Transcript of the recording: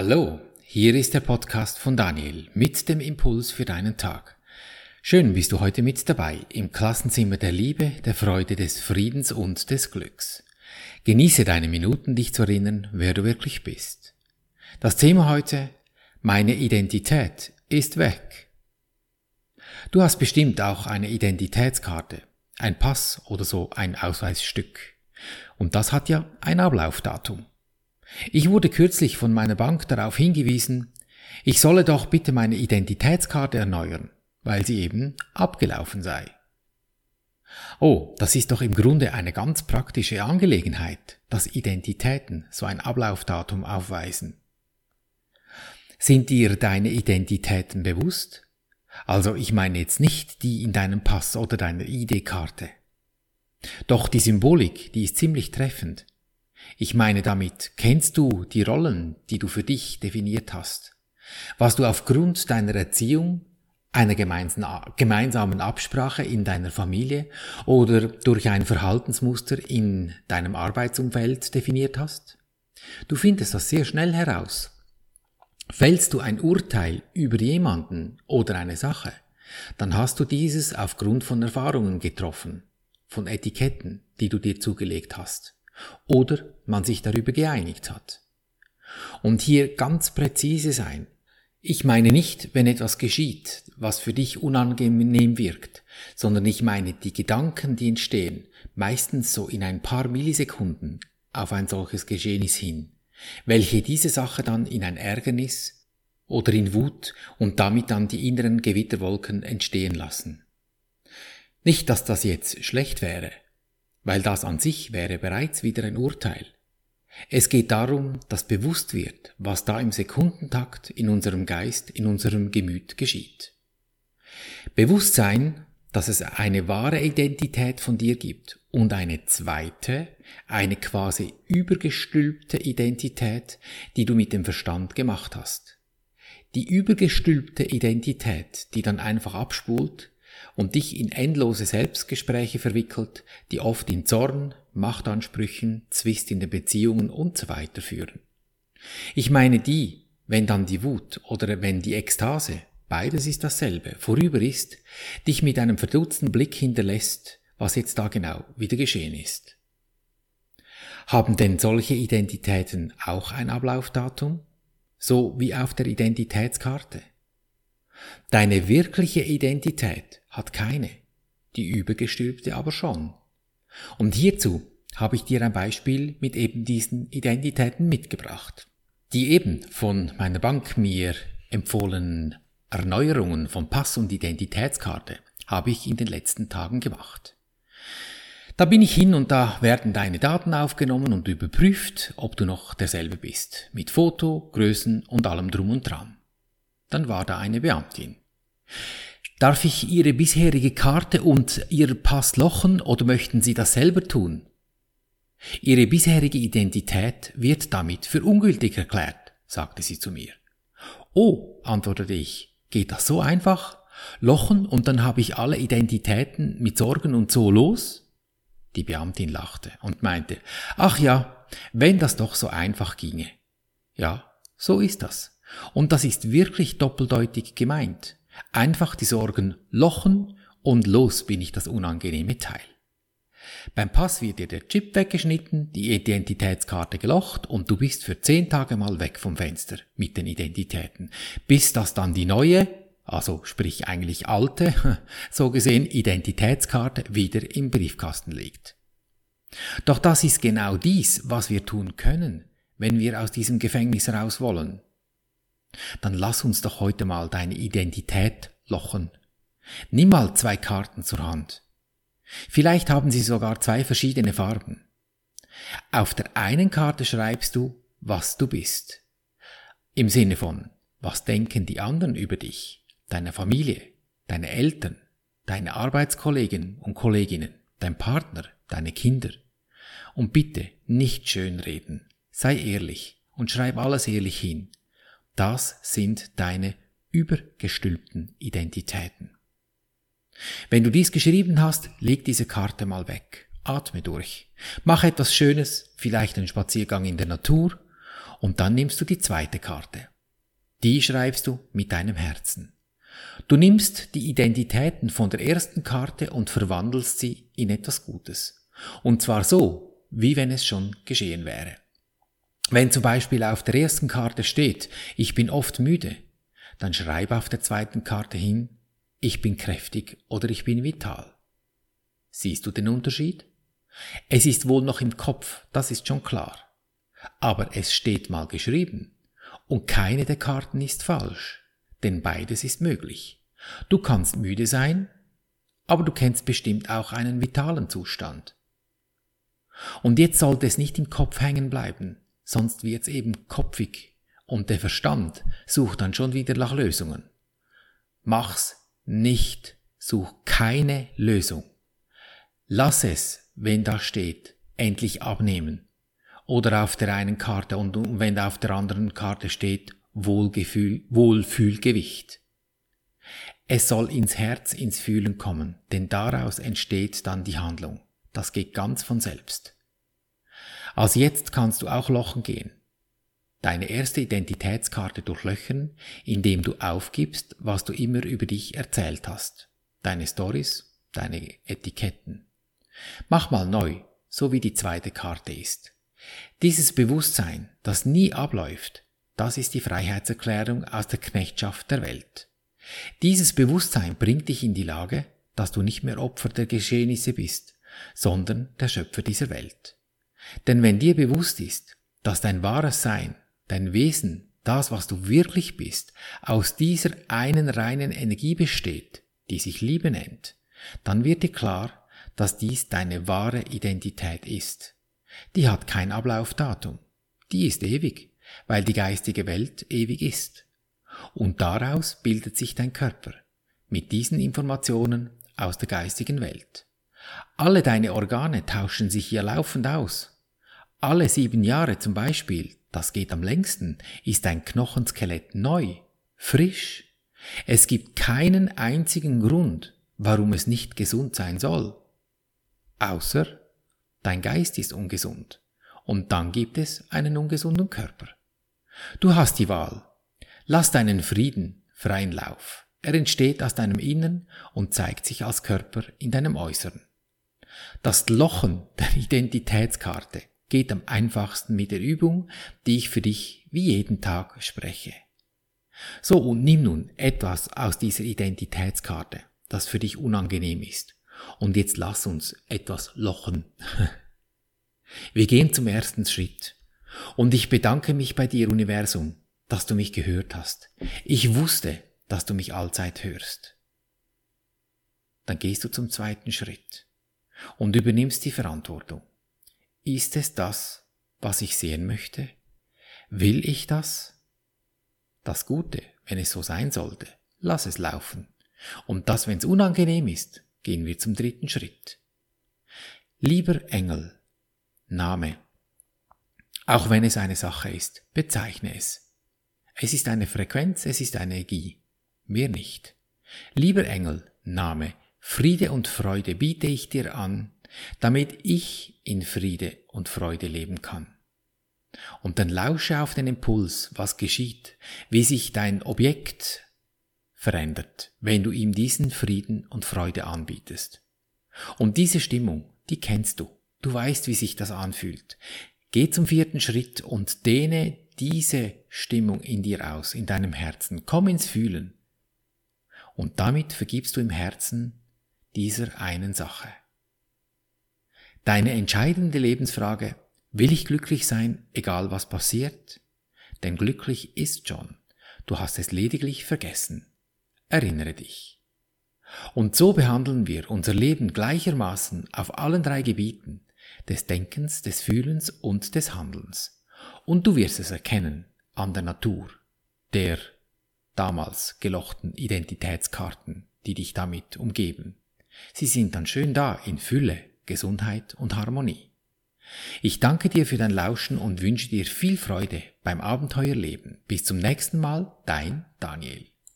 Hallo, hier ist der Podcast von Daniel mit dem Impuls für deinen Tag. Schön bist du heute mit dabei im Klassenzimmer der Liebe, der Freude, des Friedens und des Glücks. Genieße deine Minuten, dich zu erinnern, wer du wirklich bist. Das Thema heute, meine Identität ist weg. Du hast bestimmt auch eine Identitätskarte, ein Pass oder so ein Ausweisstück. Und das hat ja ein Ablaufdatum. Ich wurde kürzlich von meiner Bank darauf hingewiesen, ich solle doch bitte meine Identitätskarte erneuern, weil sie eben abgelaufen sei. Oh, das ist doch im Grunde eine ganz praktische Angelegenheit, dass Identitäten so ein Ablaufdatum aufweisen. Sind dir deine Identitäten bewusst? Also ich meine jetzt nicht die in deinem Pass oder deiner ID-Karte. Doch die Symbolik, die ist ziemlich treffend. Ich meine damit, kennst du die Rollen, die du für dich definiert hast? Was du aufgrund deiner Erziehung, einer gemeinsamen Absprache in deiner Familie oder durch ein Verhaltensmuster in deinem Arbeitsumfeld definiert hast? Du findest das sehr schnell heraus. Fällst du ein Urteil über jemanden oder eine Sache, dann hast du dieses aufgrund von Erfahrungen getroffen, von Etiketten, die du dir zugelegt hast oder man sich darüber geeinigt hat. Und hier ganz präzise sein. Ich meine nicht, wenn etwas geschieht, was für dich unangenehm wirkt, sondern ich meine die Gedanken, die entstehen, meistens so in ein paar Millisekunden auf ein solches Geschehnis hin, welche diese Sache dann in ein Ärgernis oder in Wut und damit dann die inneren Gewitterwolken entstehen lassen. Nicht, dass das jetzt schlecht wäre, weil das an sich wäre bereits wieder ein Urteil. Es geht darum, dass bewusst wird, was da im Sekundentakt in unserem Geist, in unserem Gemüt geschieht. Bewusstsein, dass es eine wahre Identität von dir gibt und eine zweite, eine quasi übergestülpte Identität, die du mit dem Verstand gemacht hast. Die übergestülpte Identität, die dann einfach abspult, und dich in endlose Selbstgespräche verwickelt, die oft in Zorn, Machtansprüchen, Zwist in den Beziehungen und so führen. Ich meine die, wenn dann die Wut oder wenn die Ekstase, beides ist dasselbe, vorüber ist, dich mit einem verdutzten Blick hinterlässt, was jetzt da genau wieder geschehen ist. Haben denn solche Identitäten auch ein Ablaufdatum? So wie auf der Identitätskarte? Deine wirkliche Identität hat keine, die übergestülpte aber schon. Und hierzu habe ich dir ein Beispiel mit eben diesen Identitäten mitgebracht. Die eben von meiner Bank mir empfohlenen Erneuerungen von Pass und Identitätskarte habe ich in den letzten Tagen gemacht. Da bin ich hin und da werden deine Daten aufgenommen und überprüft, ob du noch derselbe bist, mit Foto, Größen und allem drum und dran. Dann war da eine Beamtin. Darf ich Ihre bisherige Karte und Ihr Pass lochen oder möchten Sie das selber tun? Ihre bisherige Identität wird damit für ungültig erklärt, sagte sie zu mir. Oh, antwortete ich, geht das so einfach? Lochen und dann habe ich alle Identitäten mit Sorgen und so los? Die Beamtin lachte und meinte, ach ja, wenn das doch so einfach ginge. Ja, so ist das. Und das ist wirklich doppeldeutig gemeint. Einfach die Sorgen lochen und los bin ich das unangenehme Teil. Beim Pass wird dir der Chip weggeschnitten, die Identitätskarte gelocht und du bist für zehn Tage mal weg vom Fenster mit den Identitäten, bis das dann die neue, also sprich eigentlich alte, so gesehen Identitätskarte wieder im Briefkasten liegt. Doch das ist genau dies, was wir tun können, wenn wir aus diesem Gefängnis raus wollen. Dann lass uns doch heute mal deine Identität lochen. Nimm mal zwei Karten zur Hand. Vielleicht haben sie sogar zwei verschiedene Farben. Auf der einen Karte schreibst du, was du bist. Im Sinne von, was denken die anderen über dich, deine Familie, deine Eltern, deine Arbeitskollegen und Kolleginnen, dein Partner, deine Kinder. Und bitte nicht schönreden, sei ehrlich und schreib alles ehrlich hin. Das sind deine übergestülpten Identitäten. Wenn du dies geschrieben hast, leg diese Karte mal weg. Atme durch. Mach etwas Schönes, vielleicht einen Spaziergang in der Natur Und dann nimmst du die zweite Karte. Die schreibst du mit deinem Herzen. Du nimmst die Identitäten von der ersten Karte und verwandelst sie in etwas Gutes. Und zwar so, wie wenn es schon geschehen wäre. Wenn zum Beispiel auf der ersten Karte steht, ich bin oft müde, dann schreib auf der zweiten Karte hin, ich bin kräftig oder ich bin vital. Siehst du den Unterschied? Es ist wohl noch im Kopf, das ist schon klar. Aber es steht mal geschrieben. Und keine der Karten ist falsch, denn beides ist möglich. Du kannst müde sein, aber du kennst bestimmt auch einen vitalen Zustand. Und jetzt sollte es nicht im Kopf hängen bleiben, sonst wird's eben kopfig und der Verstand sucht dann schon wieder nach Lösungen. Mach's nicht, such keine Lösung. Lass es, wenn da steht, endlich abnehmen. Oder auf der einen Karte und wenn auf der anderen Karte steht Wohlgefühl, Wohlfühlgewicht. Es soll ins Herz, ins Fühlen kommen, denn daraus entsteht dann die Handlung. Das geht ganz von selbst. Also jetzt kannst du auch lochen gehen. Deine erste Identitätskarte durchlöchern, indem du aufgibst, was du immer über dich erzählt hast. Deine Stories, deine Etiketten. Mach mal neu, so wie die zweite Karte ist. Dieses Bewusstsein, das nie abläuft, das ist die Freiheitserklärung aus der Knechtschaft der Welt. Dieses Bewusstsein bringt dich in die Lage, dass du nicht mehr Opfer der Geschehnisse bist, sondern der Schöpfer dieser Welt. Denn wenn dir bewusst ist, dass dein wahres Sein, dein Wesen, das, was du wirklich bist, aus dieser einen reinen Energie besteht, die sich Liebe nennt, dann wird dir klar, dass dies deine wahre Identität ist. Die hat kein Ablaufdatum. Die ist ewig, weil die geistige Welt ewig ist. Und daraus bildet sich dein Körper, mit diesen Informationen aus der geistigen Welt. Alle deine Organe tauschen sich hier laufend aus. Alle sieben Jahre zum Beispiel, das geht am längsten, ist dein Knochenskelett neu, frisch. Es gibt keinen einzigen Grund, warum es nicht gesund sein soll. Außer dein Geist ist ungesund. Und dann gibt es einen ungesunden Körper. Du hast die Wahl. Lass deinen Frieden freien Lauf. Er entsteht aus deinem Innern und zeigt sich als Körper in deinem Äußeren. Das Lochen der Identitätskarte geht am einfachsten mit der Übung, die ich für dich wie jeden Tag spreche. So, und nimm nun etwas aus dieser Identitätskarte, das für dich unangenehm ist. Und jetzt lass uns etwas lochen. Wir gehen zum ersten Schritt. Und ich bedanke mich bei dir, Universum, dass du mich gehört hast. Ich wusste, dass du mich allzeit hörst. Dann gehst du zum zweiten Schritt und übernimmst die Verantwortung. Ist es das, was ich sehen möchte? Will ich das? Das Gute, wenn es so sein sollte, lass es laufen. Und das, wenn es unangenehm ist, gehen wir zum dritten Schritt. Lieber Engel, Name. Auch wenn es eine Sache ist, bezeichne es. Es ist eine Frequenz, es ist eine Energie. Mehr nicht. Lieber Engel, Name, Friede und Freude biete ich dir an, damit ich in Friede und Freude leben kann. Und dann lausche auf den Impuls, was geschieht, wie sich dein Objekt verändert, wenn du ihm diesen Frieden und Freude anbietest. Und diese Stimmung, die kennst du. Du weißt, wie sich das anfühlt. Geh zum vierten Schritt und dehne diese Stimmung in dir aus, in deinem Herzen. Komm ins Fühlen. Und damit vergibst du im Herzen dieser einen Sache. Deine entscheidende Lebensfrage, will ich glücklich sein, egal was passiert? Denn glücklich ist schon. Du hast es lediglich vergessen. Erinnere dich. Und so behandeln wir unser Leben gleichermaßen auf allen drei Gebieten des Denkens, des Fühlens und des Handelns. Und du wirst es erkennen an der Natur, der damals gelochten Identitätskarten, die dich damit umgeben. Sie sind dann schön da in Fülle, Gesundheit und Harmonie. Ich danke dir für dein Lauschen und wünsche dir viel Freude beim Abenteuerleben. Bis zum nächsten Mal, dein Daniel.